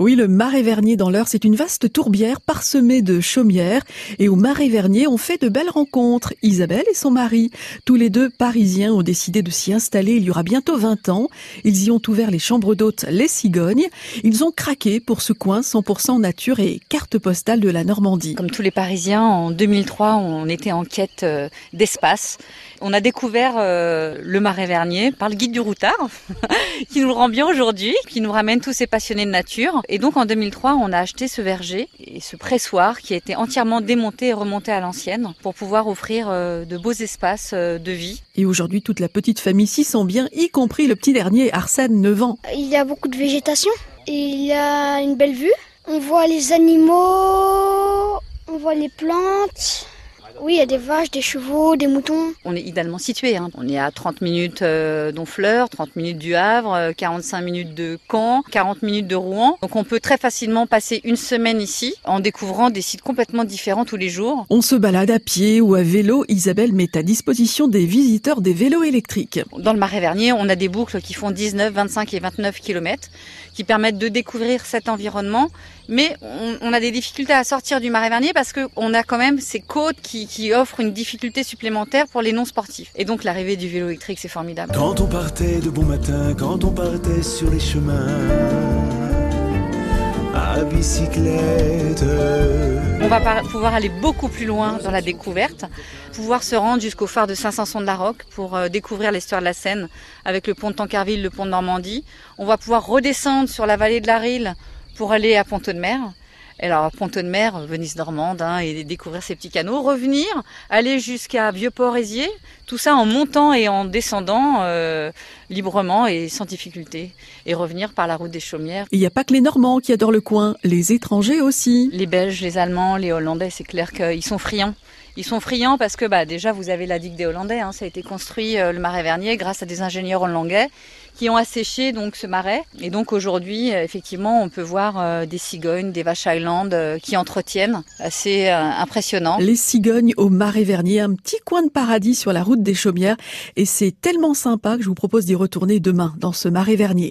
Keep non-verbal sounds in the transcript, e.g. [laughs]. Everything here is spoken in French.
Oui, le Marais Vernier dans l'Eure, c'est une vaste tourbière parsemée de chaumières. Et au Marais Vernier, on fait de belles rencontres. Isabelle et son mari, tous les deux parisiens, ont décidé de s'y installer il y aura bientôt 20 ans. Ils y ont ouvert les chambres d'hôtes Les Cigognes. Ils ont craqué pour ce coin 100% nature et carte postale de la Normandie. Comme tous les Parisiens, en 2003, on était en quête euh, d'espace. On a découvert euh, le Marais Vernier par le guide du routard, [laughs] qui nous le rend bien aujourd'hui, qui nous ramène tous ces passionnés de nature. Et donc en 2003, on a acheté ce verger et ce pressoir qui a été entièrement démonté et remonté à l'ancienne pour pouvoir offrir euh, de beaux espaces de vie. Et aujourd'hui, toute la petite famille s'y sent bien, y compris le petit dernier, Arsène, 9 ans. Il y a beaucoup de végétation, il y a une belle vue. On voit les animaux, on voit les plantes. Oui, il y a des vaches, des chevaux, des moutons. On est idéalement situé. Hein. On est à 30 minutes euh, d'Honfleur, 30 minutes du Havre, 45 euh, minutes de Caen, 40 minutes de Rouen. Donc on peut très facilement passer une semaine ici en découvrant des sites complètement différents tous les jours. On se balade à pied ou à vélo. Isabelle met à disposition des visiteurs des vélos électriques. Dans le Marais Vernier, on a des boucles qui font 19, 25 et 29 km qui permettent de découvrir cet environnement. Mais on, on a des difficultés à sortir du Marais Vernier parce qu'on a quand même ces côtes qui, qui offrent une difficulté supplémentaire pour les non-sportifs. Et donc l'arrivée du vélo électrique, c'est formidable. Quand on partait de bon matin, quand on partait sur les chemins à bicyclette. On va pouvoir aller beaucoup plus loin dans la découverte, pouvoir se rendre jusqu'au phare de Saint-Sanson de la Roque pour euh, découvrir l'histoire de la Seine avec le pont de Tancarville, le pont de Normandie. On va pouvoir redescendre sur la vallée de la Rille pour aller à Ponto de Mer. Alors, Ponto de Mer, Venise normande, hein, et découvrir ces petits canaux, revenir, aller jusqu'à Vieux-Port-Ézier, tout ça en montant et en descendant euh, librement et sans difficulté, et revenir par la route des Chaumières. Il n'y a pas que les Normands qui adorent le coin, les étrangers aussi. Les Belges, les Allemands, les Hollandais, c'est clair qu'ils sont friands. Ils sont friands parce que bah, déjà vous avez la digue des Hollandais, hein, ça a été construit euh, le marais Vernier grâce à des ingénieurs hollandais qui ont asséché donc ce marais. Et donc aujourd'hui, euh, effectivement, on peut voir euh, des cigognes, des vaches Highland qui entretiennent, assez impressionnant. Les cigognes au marais Vernier, un petit coin de paradis sur la route des Chaumières, et c'est tellement sympa que je vous propose d'y retourner demain dans ce marais Vernier.